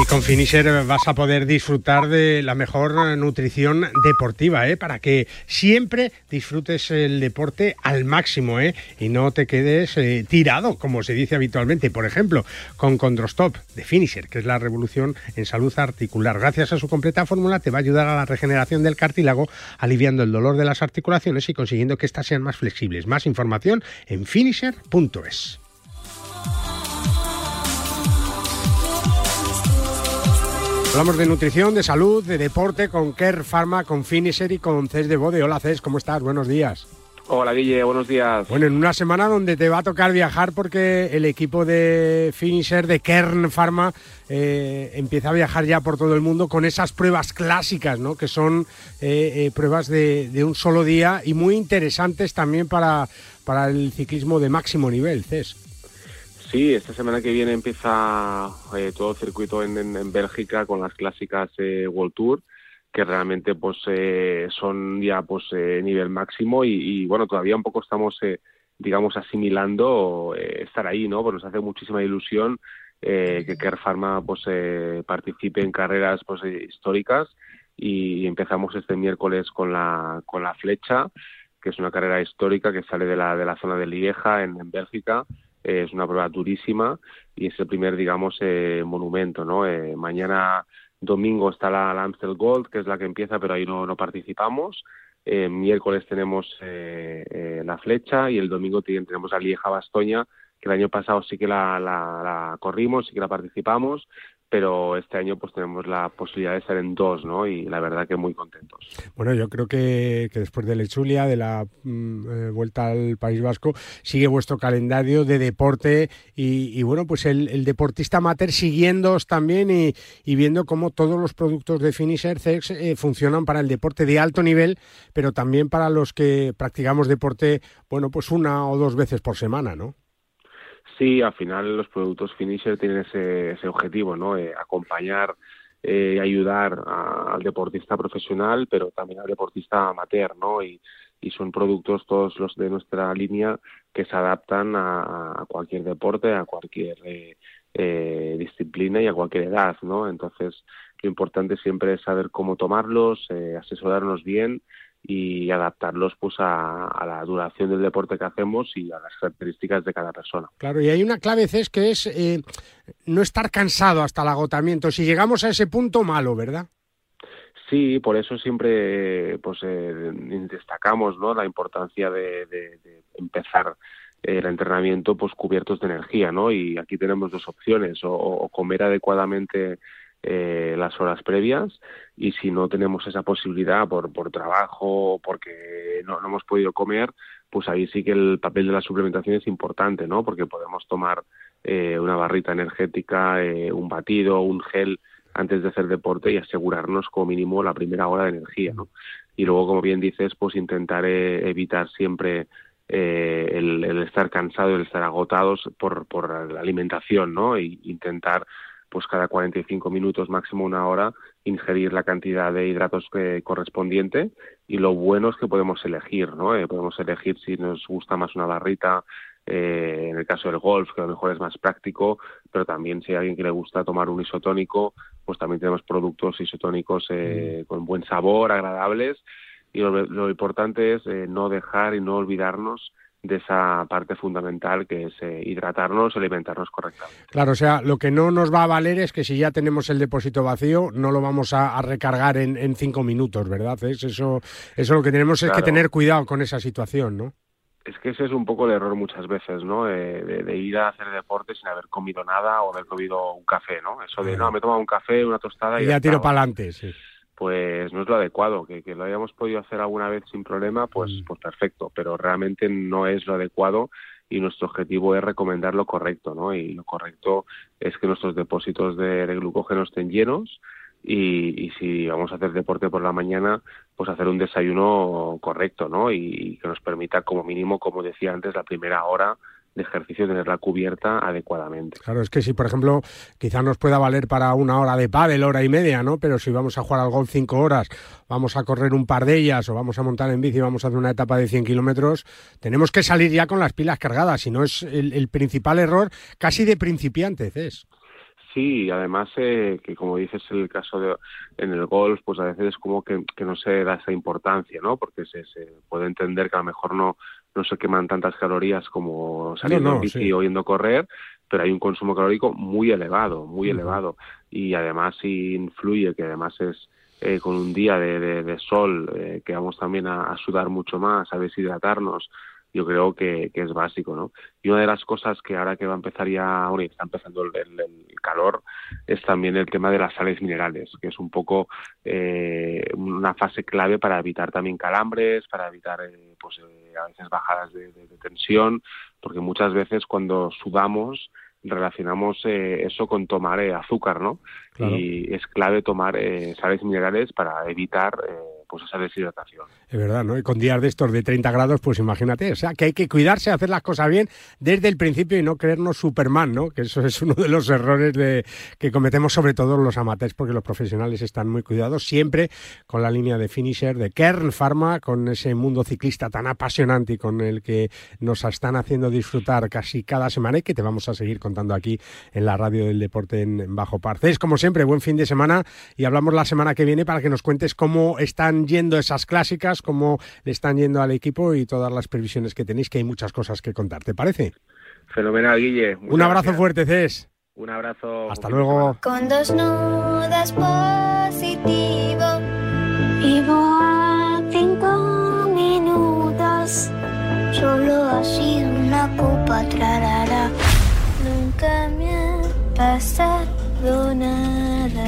Y con Finisher vas a poder disfrutar de la mejor nutrición deportiva, ¿eh? para que siempre disfrutes el deporte al máximo ¿eh? y no te quedes eh, tirado, como se dice habitualmente. Por ejemplo, con Condrostop de Finisher, que es la revolución en salud articular. Gracias a su completa fórmula te va a ayudar a la regeneración del cartílago, aliviando el dolor de las articulaciones y consiguiendo que éstas sean más flexibles. Más información en finisher.es. Hablamos de nutrición, de salud, de deporte con Care Pharma, con Finisher y con Cés de Bode. Hola Cés, ¿cómo estás? Buenos días. Hola Guille, buenos días. Bueno, en una semana donde te va a tocar viajar porque el equipo de Finisher, de Kern Pharma, eh, empieza a viajar ya por todo el mundo con esas pruebas clásicas, ¿no? Que son eh, eh, pruebas de, de, un solo día y muy interesantes también para, para el ciclismo de máximo nivel, Cés. Sí, esta semana que viene empieza eh, todo el circuito en, Bélgica con las clásicas eh, World Tour, que realmente pues eh, son ya pues nivel máximo y, bueno, todavía un poco estamos, digamos, asimilando estar ahí, ¿no? Pues nos hace muchísima ilusión que Care Pharma pues participe en carreras pues históricas y empezamos este miércoles con la, con la flecha, que es una carrera histórica que sale de la, de la zona de Lieja en Bélgica eh, es una prueba durísima y es el primer, digamos, eh, monumento, ¿no? Eh, mañana domingo está la, la, Gold, que es la que empieza, pero ahí no, no participamos. miércoles tenemos la flecha y el domingo tenemos la Lieja Bastoña, que el año pasado sí que la, la, la corrimos, sí que la participamos, pero este año pues tenemos la posibilidad de estar en dos, ¿no? Y la verdad que muy contentos. Bueno, yo creo que, después de la Echulia, de la mm, eh, vuelta al País Vasco, sigue vuestro calendario de deporte y, bueno, pues el, deportista amateur siguiéndoos también y, y, viendo cómo todos los productos de Finisher Cex eh, funcionan para el deporte de alto nivel, pero también para los que practicamos deporte, bueno, pues una o dos veces por semana, ¿no? Sí, al final los productos finisher tienen ese, ese objetivo, ¿no? Eh, acompañar eh, ayudar al deportista profesional, pero también al deportista amateur, ¿no? Y, y son productos todos los de nuestra línea que se adaptan a, a cualquier deporte, a cualquier eh, eh, disciplina y a cualquier edad, ¿no? Entonces, lo importante siempre es saber cómo tomarlos, eh, asesorarnos bien y adaptarlos pues a, a, la duración del deporte que hacemos y a las características de cada persona. Claro, y hay una clave, Cés, que es eh, no estar cansado hasta el agotamiento. Si llegamos a ese punto, malo, ¿verdad? Sí, por eso siempre pues eh, destacamos ¿no? la importancia de, de, de empezar el entrenamiento pues cubiertos de energía, ¿no? Y aquí tenemos dos opciones, o, o comer adecuadamente eh, las horas previas y si no tenemos esa posibilidad por, por trabajo o porque no, no, hemos podido comer, pues ahí sí que el papel de la suplementación es importante, ¿no? Porque podemos tomar eh, una barrita energética, eh, un batido, un gel antes de hacer deporte y asegurarnos como mínimo la primera hora de energía, ¿no? Y luego, como bien dices, pues intentar eh, evitar siempre eh, el, el, estar cansado, el estar agotados por, por la alimentación, ¿no? E intentar pues cada 45 minutos, máximo una hora, ingerir la cantidad de hidratos que correspondiente y lo bueno es que podemos elegir, ¿no? Eh, podemos elegir si nos gusta más una barrita, eh, en el caso del golf, que a lo mejor es más práctico, pero también si hay alguien que le gusta tomar un isotónico, pues también tenemos productos isotónicos eh, mm. con buen sabor, agradables, y lo, lo importante es eh, no dejar y no olvidarnos de esa parte fundamental que es eh, hidratarnos, alimentarnos correctamente. Claro, o sea, lo que no nos va a valer es que si ya tenemos el depósito vacío, no lo vamos a, a recargar en, en, cinco minutos, ¿verdad? Es eso, eso lo que tenemos claro. es que tener cuidado con esa situación, ¿no? Es que ese es un poco el error muchas veces, ¿no? Eh, de, de, ir a hacer deporte sin haber comido nada o haber comido un café, ¿no? Eso de, no, me he tomado un café, una tostada y, y ya, ya tiro para adelante, sí pues no es lo adecuado, que, que, lo hayamos podido hacer alguna vez sin problema, pues, mm. pues perfecto, pero realmente no es lo adecuado y nuestro objetivo es recomendar lo correcto, ¿no? Y lo correcto es que nuestros depósitos de, de glucógeno estén llenos y, y, si vamos a hacer deporte por la mañana, pues hacer un desayuno correcto, ¿no? Y, y que nos permita como mínimo, como decía antes, la primera hora de ejercicio tenerla cubierta adecuadamente. Claro, es que si, por ejemplo, quizá nos pueda valer para una hora de pádel, hora y media, ¿no? Pero si vamos a jugar al golf cinco horas, vamos a correr un par de ellas o vamos a montar en bici, vamos a hacer una etapa de 100 kilómetros, tenemos que salir ya con las pilas cargadas, si no es el, el principal error casi de principiantes, es. Sí, además eh, que como dices el caso de en el golf, pues a veces es como que, que no se da esa importancia, ¿no? Porque se, se, puede entender que a lo mejor no no se queman tantas calorías como saliendo No, no, en bici sí. o yendo a correr, pero hay un consumo calórico muy elevado, muy elevado. Y además influye que además es eh, con un día de, de- de sol eh, que vamos también a, a sudar mucho más, a deshidratarnos, yo creo que, que es básico, ¿no? Y una de las cosas que ahora que va a empezar ya, bueno, está empezando el, el- el calor, es también el tema de las sales minerales, que es un poco eh, una fase clave para evitar también calambres, para evitar eh, pues, eh, a veces bajadas de, de- de tensión, porque muchas veces cuando sudamos relacionamos eh, eso con tomar eh, azúcar, ¿no? Claro. Y es clave tomar eh, sales minerales para evitar eh, pues esa deshidratación. Es verdad, ¿no? Y con días de estos de 30 grados, pues imagínate, o sea, que hay que cuidarse, hacer las cosas bien desde el principio y no creernos Superman, ¿no? Que eso es uno de los errores de, que cometemos sobre todo los amateurs, porque los profesionales están muy cuidados, siempre con la línea de finisher de Kern Pharma, con ese mundo ciclista tan apasionante y con el que nos están haciendo disfrutar casi cada semana y que te vamos a seguir contando aquí en la radio del deporte en, en Bajo Parces. Como siempre, buen fin de semana y hablamos la semana que viene para que nos cuentes cómo están yendo esas clásicas, cómo le están yendo al equipo y todas las previsiones que tenéis, que hay muchas cosas que contar. ¿Te parece? Fenomenal, Guille. Muchas Un abrazo gracias. fuerte, Cés. Un abrazo. Hasta luego. Con dos nudas positivo. Vivo a cinco minutos. Solo sido una copa trarara. Nunca me ha pasado.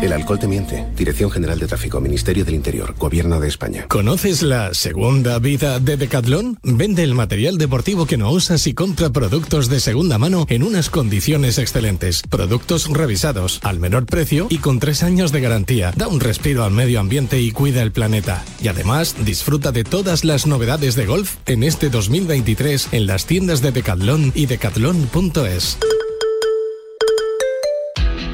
El alcohol te miente. Dirección General de Tráfico, Ministerio del Interior, Gobierno de España. ¿Conoces la segunda vida de Decathlon? Vende el material deportivo que no usas y compra productos de segunda mano en unas condiciones excelentes. Productos revisados, al menor precio y con tres años de garantía. Da un respiro al medio ambiente y cuida el planeta. Y además, disfruta de todas las novedades de golf en este 2023 en las tiendas de Decathlon y decathlon.es.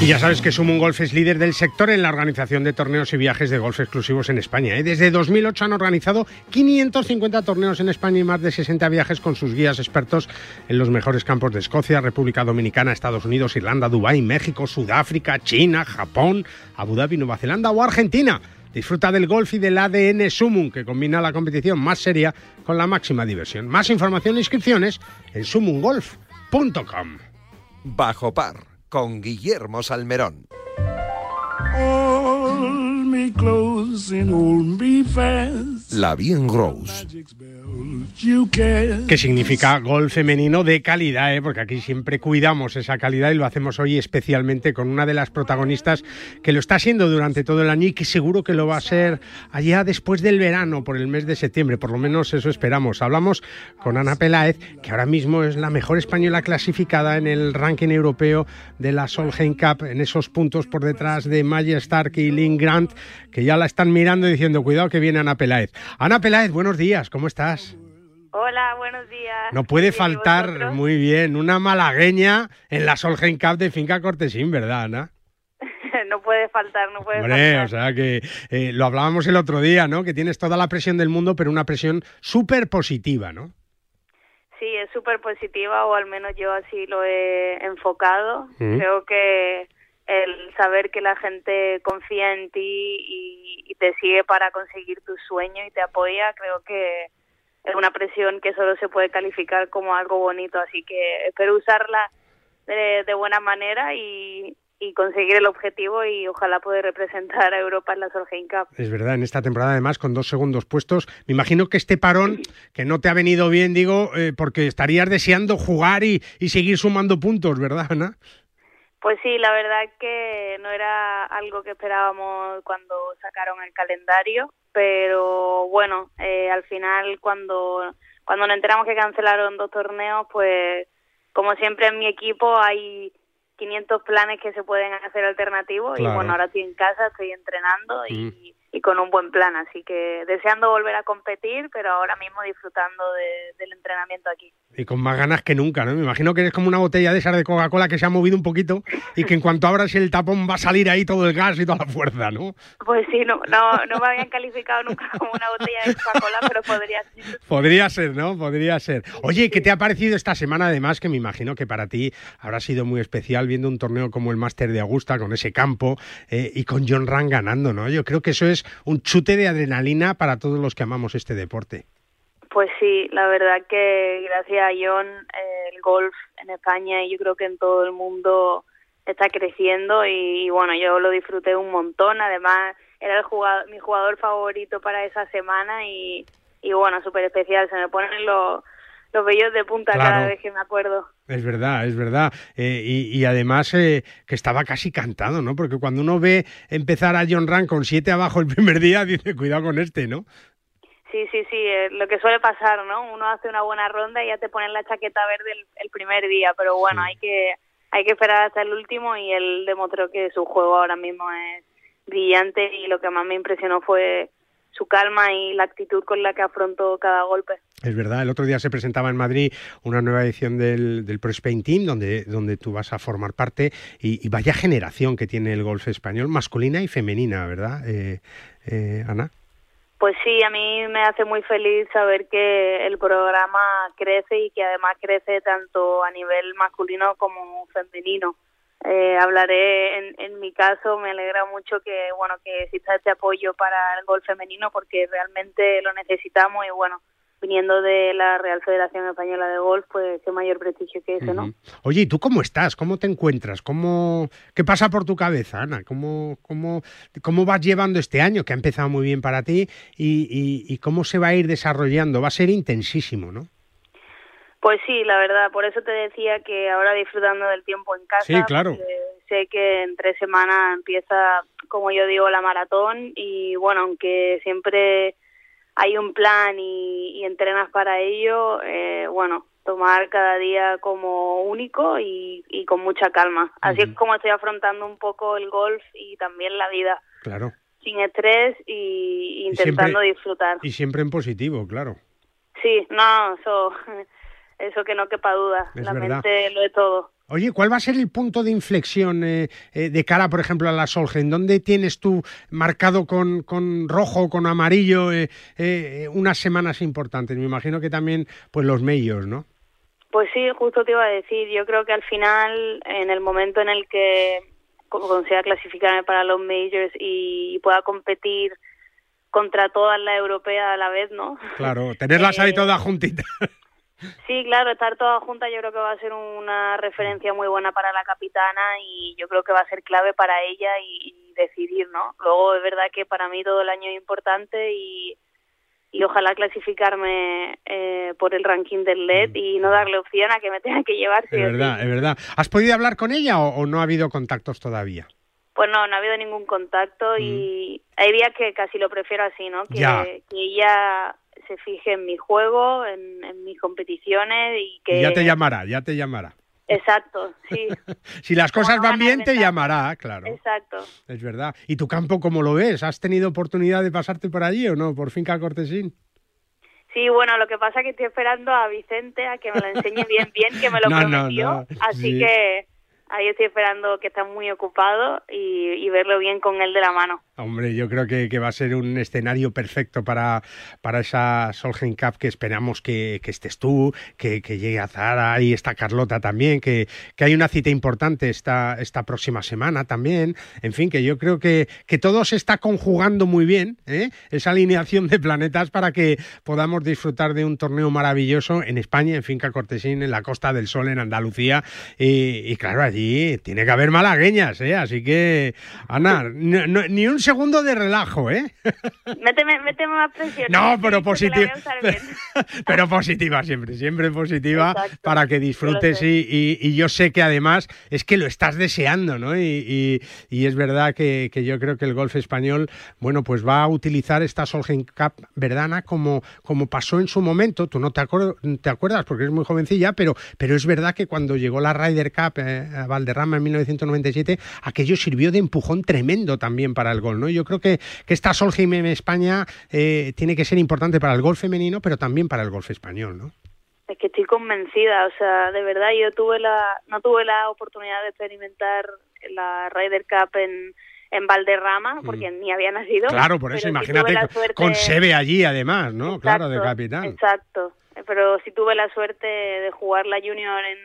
Y ya sabes que Sumun Golf es líder del sector en la organización de torneos y viajes de golf exclusivos en España. ¿eh? Desde 2008 han organizado 550 torneos en España y más de 60 viajes con sus guías expertos en los mejores campos de Escocia, República Dominicana, Estados Unidos, Irlanda, Dubái, México, Sudáfrica, China, Japón, Abu Dhabi, Nueva Zelanda o Argentina. Disfruta del golf y del ADN Sumun, que combina la competición más seria con la máxima diversión. Más información e inscripciones en sumungolf.com. Bajo par con Guillermo Salmerón. La Bien Rose. Que significa gol femenino de calidad, ¿eh? porque aquí siempre cuidamos esa calidad y lo hacemos hoy especialmente con una de las protagonistas que lo está haciendo durante todo el año y que seguro que lo va a ser allá después del verano, por el mes de septiembre, por lo menos eso esperamos. Hablamos con Ana Peláez, que ahora mismo es la mejor española clasificada en el ranking europeo de la Solheim Cup, en esos puntos por detrás de Maya Stark y Lynn Grant, que ya la están mirando diciendo, cuidado que viene Ana Peláez. Ana Peláez, buenos días, ¿cómo estás? Hola, buenos días. No puede ¿y faltar, muy bien, una malagueña en la Solheim Cup de Finca Cortesín, ¿verdad, Ana? no puede faltar, no puede Hombre, faltar. o sea que eh, lo hablábamos el otro día, ¿no? Que tienes toda la presión del mundo, pero una presión súper positiva, ¿no? Sí, es súper positiva, o al menos yo así lo he enfocado. Mm. Creo que el saber que la gente confía en ti y, te sigue para conseguir tus sueños y te apoya, creo que es una presión que solo se puede calificar como algo bonito. Así que espero usarla de, buena manera y, y conseguir el objetivo y ojalá poder representar a Europa en la Solheim Cup. Es verdad, en esta temporada además con dos segundos puestos. Me imagino que este parón, que no te ha venido bien, digo, eh, porque estarías deseando jugar y, y seguir sumando puntos, ¿verdad, Ana? Pues sí, la verdad que no era algo que esperábamos cuando sacaron el calendario, pero bueno, eh, al final cuando, cuando nos enteramos que cancelaron dos torneos, pues como siempre en mi equipo hay 500 planes que se pueden hacer alternativos y bueno, ahora estoy en casa, estoy entrenando Mm. y con un buen plan, así que deseando volver a competir, pero ahora mismo disfrutando de- del entrenamiento aquí. Y con más ganas que nunca, ¿no? Me imagino que eres como una botella de esas de Coca-Cola que se ha movido un poquito y que en cuanto abras el tapón va a salir ahí todo el gas y toda la fuerza, ¿no? Pues sí, no, no, no me habían calificado nunca como una botella de Coca-Cola, pero podría ser. Podría ser, ¿no? Podría ser. Oye, ¿qué te ha parecido esta semana además? Que me imagino que para ti habrá sido muy especial viendo un torneo como el Máster de Augusta con ese campo eh, y con John Ran ganando, ¿no? Yo creo que eso es un chute de adrenalina para todos los que amamos este deporte. Pues sí, la verdad que gracias a John el golf en España y yo creo que en todo el mundo está creciendo y, y bueno, yo lo disfruté un montón. Además, era el jugador, mi jugador favorito para esa semana y, y bueno, súper especial. Se me ponen los, los vellos de punta Claro. cada vez que me acuerdo. Es verdad, es verdad. Eh, y, y además eh, que estaba casi cantado, ¿no? Porque cuando uno ve empezar a John Ran con siete abajo el primer día, dice, cuidado con este, ¿no? Sí, sí, sí, eh, lo que suele pasar, ¿no? Uno hace una buena ronda y ya te ponen la chaqueta verde el, el primer día, pero bueno, hay que hay que esperar hasta el último y él demostró que su juego ahora mismo es brillante y lo que más me impresionó fue su calma y la actitud con la que afrontó cada golpe. Es verdad, el otro día se presentaba en Madrid una nueva edición del, del Pro Spain Team, donde, donde tú vas a formar parte, y, y vaya generación que tiene el golf español, masculina y femenina, ¿verdad, eh, eh, Ana? Pues sí, a mí me hace muy feliz saber que el programa crece y que además crece tanto a nivel masculino como femenino. Eh, hablaré en, en mi caso, me alegra mucho que bueno que exista este apoyo para el golf femenino porque realmente lo necesitamos y bueno, viniendo de la Real Federación Española de Golf, pues qué mayor prestigio que ese, ¿no? Oye, ¿y tú cómo estás? ¿Cómo te encuentras? ¿Cómo, ¿Qué pasa por tu cabeza, Ana? ¿Cómo, cómo, cómo vas llevando este año, que ha empezado muy bien para ti, y cómo se va a ir desarrollando? Va a ser intensísimo, ¿no? Pues sí, la verdad, por eso te decía que ahora disfrutando del tiempo en casa. Sí, claro. Sé que en tres semanas empieza, como yo digo, la maratón y bueno, aunque siempre hay un plan y, y entrenas para ello, eh, bueno, tomar cada día como único y, y con mucha calma. Así es como estoy afrontando un poco el golf y también la vida, Claro. sin estrés y Y intentando siempre- disfrutar. Y siempre en positivo, claro. Sí, no, eso, eso que no quepa duda. Es la verdad. mente lo es todo. Oye, ¿cuál va a ser el punto de inflexión eh, eh, de cara, por ejemplo, a la Solheim? ¿Dónde tienes tú marcado con, con rojo, con amarillo, eh, eh, unas semanas importantes? Me imagino que también, pues los medios, ¿no? Pues sí, justo te iba a decir. Yo creo que al final, en el momento en el que co- consiga clasificarme para los majors y pueda competir contra todas las europeas a la vez, ¿no? Claro, tenerlas ahí todas juntitas. Sí, claro, estar todas juntas yo creo que va a ser una referencia muy buena para la capitana y yo creo que va a ser clave para ella y, y decidir, ¿no? Luego es verdad que para mí todo el año es importante y, y ojalá clasificarme eh, por el ranking del LED y no darle opción a que me tenga que llevar. Es verdad, es verdad. ¿Has podido hablar con ella o, o no ha habido contactos todavía? Pues no, no ha habido ningún contacto y hay días que casi lo prefiero así, ¿no? Que, Mm. Ya. que ella se fije en mi juego, en, en mis competiciones y que... Ya te llamará, ya te llamará. Exacto, sí, Si las cosas van bien, te llamará, claro. exacto. Es verdad. ¿Y tu campo cómo lo ves? ¿Has tenido oportunidad de pasarte por allí o no? Por finca Cortesín. Sí, bueno, lo que pasa es que estoy esperando a Vicente a que me lo enseñe bien, bien, que me lo No, no, prometió. no, Así sí. que ahí estoy esperando que está muy ocupado y, y verlo bien con él de la mano. Hombre, yo creo que, que va a ser un escenario perfecto para, para esa Solheim Cup que esperamos que, que estés tú, que, que llegue a Zara y está Carlota también, que, que hay una cita importante esta, esta próxima semana también. En fin, que yo creo que, que todo se está conjugando muy bien, ¿eh? esa alineación de planetas para que podamos disfrutar de un torneo maravilloso en España, en Finca Cortesín, en la Costa del Sol, en Andalucía. Y, y claro, allí tiene que haber malagueñas, ¿eh? así que, Ana, no- no- ni un segundo de relajo, ¿eh? Méteme, méteme más presión. No, pero positiva. Pero positiva siempre, siempre positiva Exacto, para que disfrutes y, y- y yo sé que además es que lo estás deseando, ¿no? Y, es verdad que, que yo creo que el golf español, bueno, pues va a utilizar esta Solheim Cup verdana como, como pasó en su momento. Tú no te, te acuerdas porque eres muy jovencilla, pero, pero es verdad que cuando llegó la Ryder Cup eh, a Valderrama en 1997, aquello sirvió de empujón tremendo también para el golf, ¿no? Yo creo que, que esta Solheim en España eh, tiene que ser importante para el golf femenino, pero también para el golf español, ¿no? Es que estoy convencida, o sea, de verdad yo tuve la, no tuve la oportunidad de experimentar la Ryder Cup en, en Valderrama, porque ni había nacido. Mm. Claro, por eso sí imagínate con- suerte- con Sebe allí además, ¿no? claro, de capitán. Exacto, pero sí tuve la suerte de jugar la Junior en,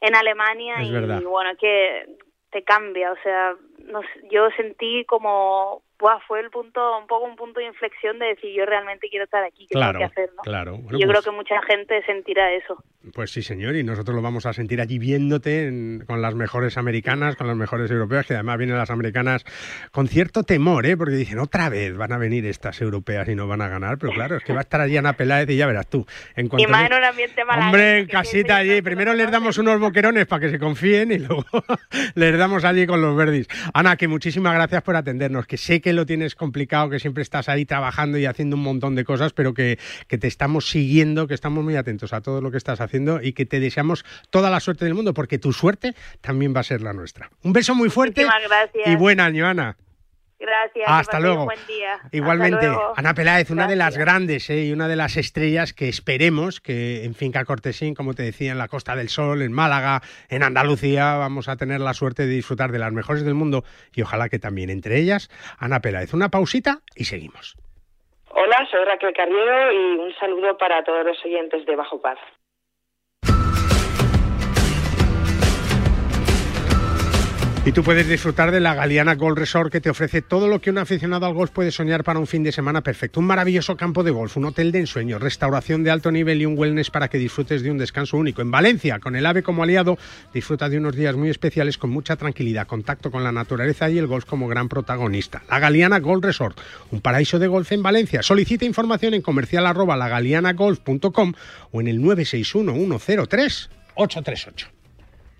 en Alemania Es y verdad. bueno, es que te cambia, o sea, no yo sentí como, buah, fue el punto, un poco un punto de inflexión de decir yo realmente quiero estar aquí, ¿qué Claro, tengo que hacer? ¿no? claro. Y Bueno, yo pues- creo que mucha gente sentirá eso. Pues sí, señor, y nosotros lo vamos a sentir allí viéndote en- con las mejores americanas, con las mejores europeas, que además vienen las americanas con cierto temor, ¿eh? porque dicen, otra vez van a venir estas europeas y no van a ganar, pero claro, es que va a estar allí Ana Peláez y ya verás tú. En Y cuanto más le- en un ambiente malagueño, Hombre, en casita allí, primero les damos unos boquerones para que se confíen y luego les damos allí con los verdis. Ana, que muchísimas gracias por atendernos, que sé que lo tienes complicado, que siempre estás ahí trabajando y haciendo un montón de cosas, pero que, que te estamos siguiendo, que estamos muy atentos a todo lo que estás haciendo y que te deseamos toda la suerte del mundo, porque tu suerte también va a ser la nuestra. Un beso muy fuerte Muchísimas gracias. y buen año, Ana. Gracias. Hasta luego. buen día. Igualmente, luego. Ana Peláez, una de las grandes ¿eh? y una de las estrellas que esperemos que en Finca Cortesín, como te decía, en la Costa del Sol, en Málaga, en Andalucía, vamos a tener la suerte de disfrutar de las mejores del mundo y ojalá que también entre ellas Ana Peláez. Una pausita y seguimos. Hola, soy Raquel Carriero y un saludo para todos los oyentes de Bajo Paz. Y tú puedes disfrutar de la Galeana Golf Resort que te ofrece todo lo que un aficionado al golf puede soñar para un fin de semana perfecto. Un maravilloso campo de golf, un hotel de ensueño, restauración de alto nivel y un wellness para que disfrutes de un descanso único. En Valencia, con el AVE como aliado, disfruta de unos días muy especiales con mucha tranquilidad, contacto con la naturaleza y el golf como gran protagonista. La Galeana Golf Resort, un paraíso de golf en Valencia. Solicita información en comercial o en el 961 103 838.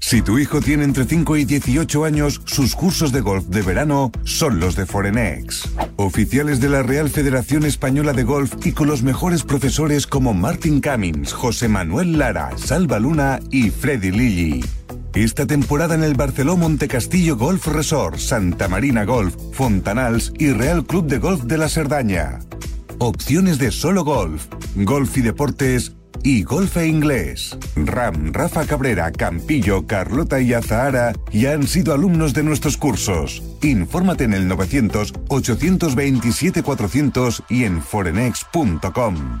Si tu hijo tiene entre 5 y 18 años, sus cursos de golf de verano son los de Forenex. Oficiales de la Real Federación Española de Golf y con los mejores profesores como Martin Cummings, José Manuel Lara, Salva Luna y Freddy Lilly. Esta temporada en el Barceló Montecastillo Golf Resort, Santa Marina Golf, Fontanals y Real Club de Golf de la Cerdaña. Opciones de solo golf, golf y deportes y golf e inglés. Ram, Rafa Cabrera, Campillo, Carlota y Azahara ya han sido alumnos de nuestros cursos. Infórmate en el 900 827 400 y en forenex.com.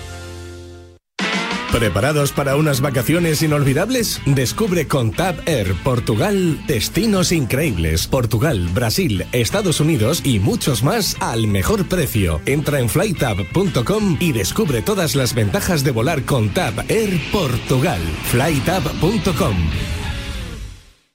¿Preparados para unas vacaciones inolvidables? Descubre con Tab Air Portugal destinos increíbles. Portugal, Brasil, Estados Unidos y muchos más al mejor precio. Entra en flytab.com y descubre todas las ventajas de volar con Tab Air Portugal. flytab.com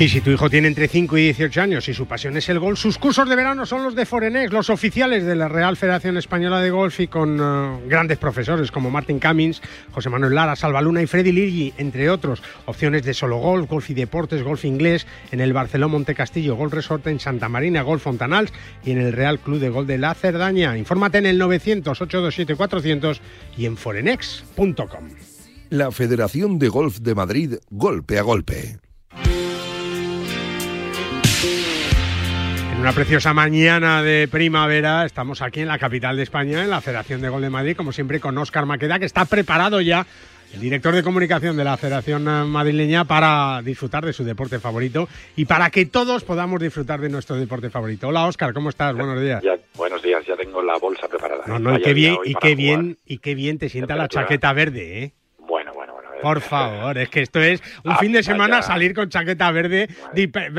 Y si tu hijo tiene entre 5 y 18 años y su pasión es el golf, sus cursos de verano son los de Forenex, los oficiales de la Real Federación Española de Golf y con uh, grandes profesores como Martin Cummings, José Manuel Lara, Salvaluna y Freddy Lilly, entre otros. Opciones de solo golf, golf y deportes, golf inglés en el Barceló Montecastillo Golf Resort en Santa Marina, Golf Fontanals y en el Real Club de Golf de la Cerdaña. Infórmate en el 900-827-400 y en forenex.com. La Federación de Golf de Madrid, golpe a golpe. Una preciosa mañana de primavera estamos aquí en la capital de España, en la Federación de Gol de Madrid, como siempre con Óscar Maqueda, que está preparado ya, el director de comunicación de la Federación Madrileña, para disfrutar de su deporte favorito y para que todos podamos disfrutar de nuestro deporte favorito. Hola Óscar, ¿cómo estás? Buenos días. Ya, buenos días, ya tengo la bolsa preparada. No, no, y qué bien, y qué bien, y qué bien te sienta la chaqueta verde, ¿eh? Por favor, es que esto es un fin de semana salir con chaqueta verde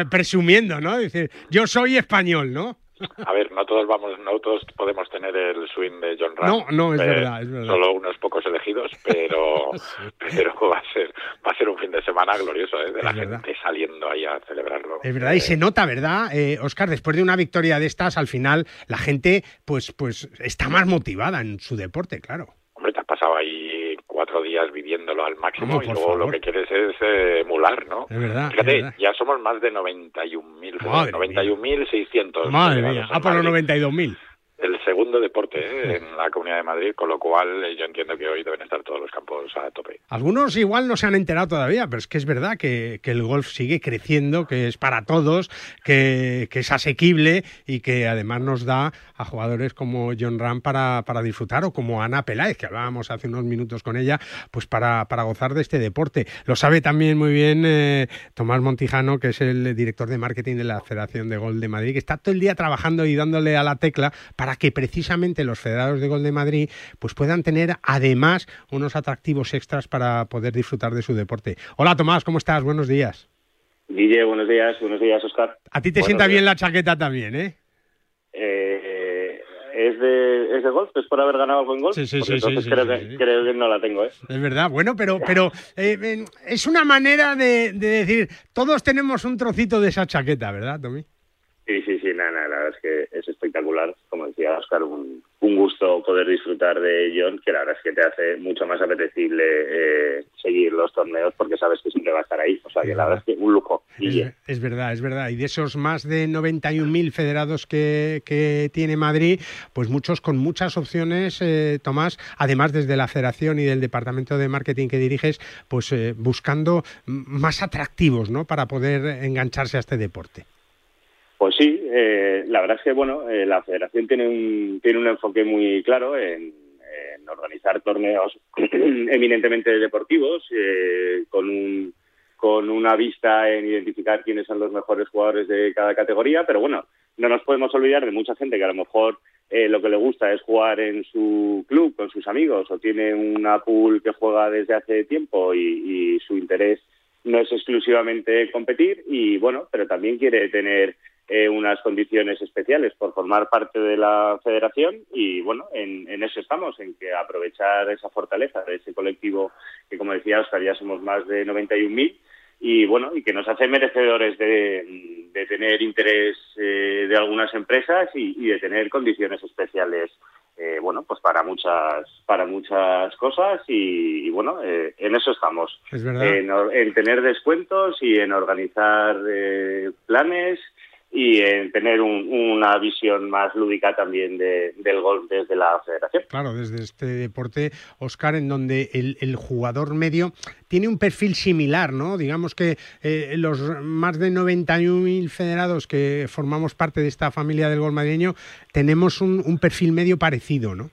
presumiendo, ¿no? Decir, yo soy español, ¿no? A ver, no todos vamos, no todos podemos tener el swing de John Ram. No, no, es Eh, verdad, es verdad. Solo unos pocos elegidos, pero, pero va a ser, va a ser un fin de semana glorioso, ¿eh? De la verdad. gente saliendo ahí a celebrarlo. Es verdad, y se nota, ¿verdad, eh, Oscar? Después de una victoria de estas, al final la gente, pues, pues, está más motivada en su deporte, claro. Hombre, te has pasado ahí cuatro días viviéndolo al máximo Hombre, y luego lo favor. que quieres es eh, emular, ¿no? Es verdad, Fíjate, es verdad. ya somos más de 91.000, Madre 91.600. Madre mía, ah, por los Madrid. 92.000. El segundo deporte ¿eh? en la Comunidad de Madrid, con lo cual eh, yo entiendo que hoy deben estar todos los campos a tope. Algunos igual no se han enterado todavía, pero es que es verdad que, que el golf sigue creciendo, que es para todos, que, que es asequible y que además nos da a jugadores como John Ram para, para disfrutar o como Ana Peláez, que hablábamos hace unos minutos con ella, pues para, para gozar de este deporte. Lo sabe también muy bien eh, Tomás Montijano, que es el director de marketing de la Federación de Golf de Madrid, que está todo el día trabajando y dándole a la tecla para que precisamente los federados de Gol de Madrid pues puedan tener además unos atractivos extras para poder disfrutar de su deporte. Hola Tomás, ¿cómo estás? Buenos días. Guille, buenos días, buenos días, Oscar. A ti te sienta bien la chaqueta también, ¿eh? Eh, ¿es, de, ¿Es de golf? ¿Es por haber ganado algo en golf? Sí, sí, sí, entonces sí, creo, que, sí. creo que no la tengo, ¿eh? Es verdad, bueno, pero, pero eh, eh, es una manera de, de decir, todos tenemos un trocito de esa chaqueta, ¿verdad, Tommy? Sí, sí, sí, nada, nada, la verdad es que es espectacular. Como decía Oscar, un, un gusto poder disfrutar de John, que la verdad es que te hace mucho más apetecible eh, seguir los torneos porque sabes que siempre va a estar ahí. O sea, que la verdad es que un lujo. Es, es verdad, es verdad. Y de esos más de 91.000 federados que, que tiene Madrid, pues muchos con muchas opciones, eh, Tomás, además desde la federación y del departamento de marketing que diriges, pues eh, buscando más atractivos, ¿no? Para poder engancharse a este deporte. Pues sí, eh, la verdad es que bueno, eh, la Federación tiene un tiene un enfoque muy claro en, organizar torneos eminentemente deportivos eh, con un con una vista en identificar quiénes son los mejores jugadores de cada categoría, pero bueno, no nos podemos olvidar de mucha gente que a lo mejor eh, lo que le gusta es jugar en su club con sus amigos o tiene una pool que juega desde hace tiempo y, y su interés no es exclusivamente competir y bueno, pero también quiere tener eh, unas condiciones especiales por formar parte de la federación y bueno, en, en eso estamos, en que aprovechar esa fortaleza de ese colectivo que como decía Oscar ya somos más de 91.000 y bueno, y que nos hace merecedores de, de tener interés eh, de algunas empresas y, y de tener condiciones especiales eh, bueno, pues para muchas para muchas cosas y, y bueno, eh, en eso estamos. Es verdad. En, en tener descuentos y en organizar eh, planes y en tener un- una visión más lúdica también de- del golf desde la federación. Claro, desde este deporte, Oscar, en donde el, jugador medio tiene un perfil similar, ¿no? Digamos que eh, los más de 91.000 federados que formamos parte de esta familia del gol madrileño tenemos un perfil medio parecido, ¿no?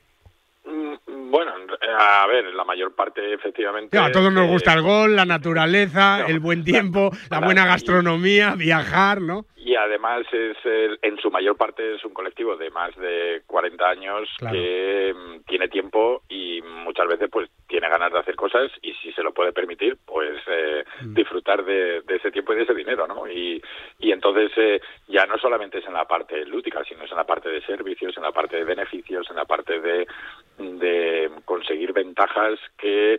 A ver, la mayor parte efectivamente... a todos nos gusta el gol, la naturaleza, el buen tiempo, la buena gastronomía, viajar, ¿no? Y además es el- en su mayor parte es un colectivo de más de 40 años Claro. que mm, tiene tiempo y muchas veces pues tiene ganas de hacer cosas y si se lo puede permitir pues eh, Mm. disfrutar de, de ese tiempo y de ese dinero, ¿no? Y, y entonces eh, ya no solamente es en la parte lúdica, sino es en la parte de servicios, en la parte de beneficios, en la parte de, de conseguir ventajas que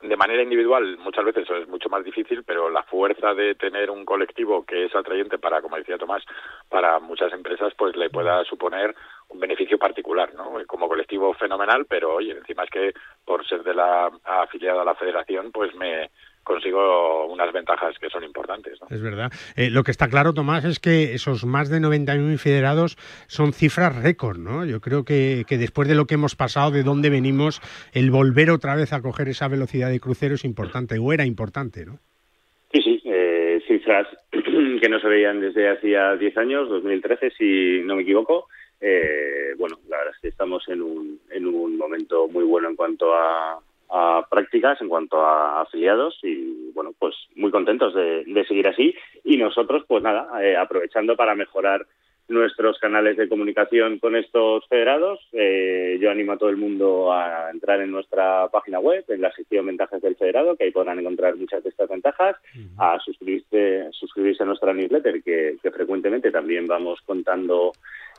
de manera individual muchas veces eso es mucho más difícil, pero la fuerza de tener un colectivo que es atrayente para, como decía Tomás, para muchas empresas, pues le pueda suponer un beneficio particular, ¿no? Como colectivo fenomenal, pero oye, encima es que por ser de la afiliada a la federación, pues me consigo unas ventajas que son importantes, ¿no? Es verdad. Eh, lo que está claro, Tomás, es que esos más de 91.000 federados son cifras récord, ¿no? Yo creo que, que después de lo que hemos pasado, de dónde venimos, el volver otra vez a coger esa velocidad de crucero es importante, o era importante, ¿no? Sí, sí, eh, cifras que no se veían desde hacía 10 años, 2013 si no me equivoco. Eh, bueno, la verdad es que estamos en un, en un momento muy bueno en cuanto a, a prácticas, en cuanto a afiliados y bueno, pues muy contentos de, de seguir así y nosotros pues nada, eh, aprovechando para mejorar nuestros canales de comunicación con estos federados. Eh, yo animo a todo el mundo a entrar en nuestra página web, en la sección Ventajas del Federado, que ahí podrán encontrar muchas de estas ventajas, a suscribirse, suscribirse a nuestra newsletter, que, que frecuentemente también vamos contando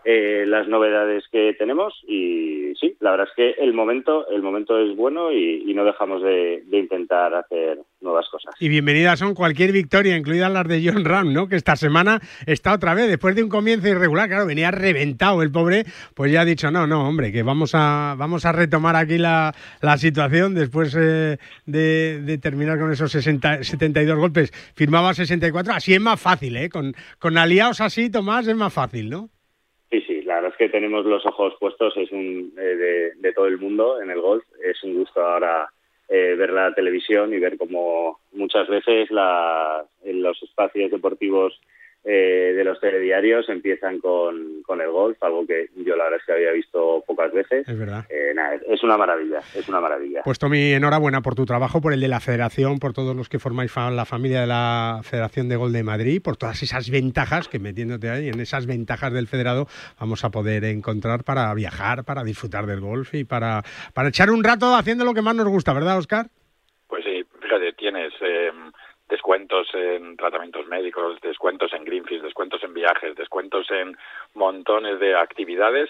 eh, las novedades que tenemos y sí, la verdad es que el momento, el momento es bueno y, no dejamos de, de intentar hacer nuevas cosas. Y bienvenidas son cualquier victoria, incluidas las de John Ram, ¿no? Que esta semana está otra vez, después de un comienzo irregular, claro, venía reventado el pobre, pues ya ha dicho, no, no, hombre, que vamos a, vamos a retomar aquí la, la situación después eh, de, de terminar con esos 60, 72 golpes. Firmaba 64, así es más fácil, ¿eh? Con, con aliados así, Tomás, es más fácil, ¿no? Que tenemos los ojos puestos es un, eh, de, todo el mundo en el golf. Es un gusto ahora eh, ver la televisión y ver cómo muchas veces la, los espacios deportivos eh, de los telediarios empiezan con, con, el golf, algo que yo la verdad es que había visto pocas veces. Es verdad. Eh, nada, es una maravilla, es una maravilla. Pues Tommy, enhorabuena por tu trabajo, por el de la Federación, por todos los que formáis la familia de la Federación de Gol de Madrid, por todas esas ventajas que metiéndote ahí, en esas ventajas del federado, vamos a poder encontrar para viajar, para disfrutar del golf y para, para echar un rato haciendo lo que más nos gusta, ¿verdad, Oscar? Pues sí, fíjate, tienes... Eh descuentos en tratamientos médicos, descuentos en Greenfield, descuentos en viajes, descuentos en montones de actividades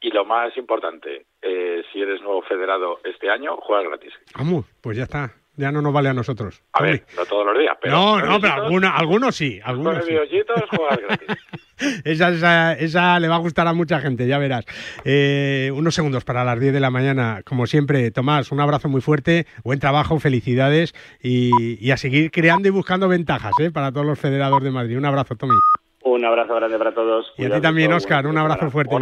y lo más importante, eh, si eres nuevo federado este año, juegas gratis. Vamos, pues ya está. Ya no nos vale a nosotros. A ver, no todos los días, pero... No, no, pero algunos, algunos sí. Algunos sí. juegas gratis. esa, esa, esa, le va a gustar a mucha gente, ya verás. Eh, unos segundos para las 10 de la mañana. Como siempre, Tomás, un abrazo muy fuerte, buen trabajo, felicidades y, y a seguir creando y buscando ventajas ¿eh? para todos los federados de Madrid. Un abrazo, Tommy. Un abrazo grande para todos. Y a ti también, Oscar, un abrazo fuerte.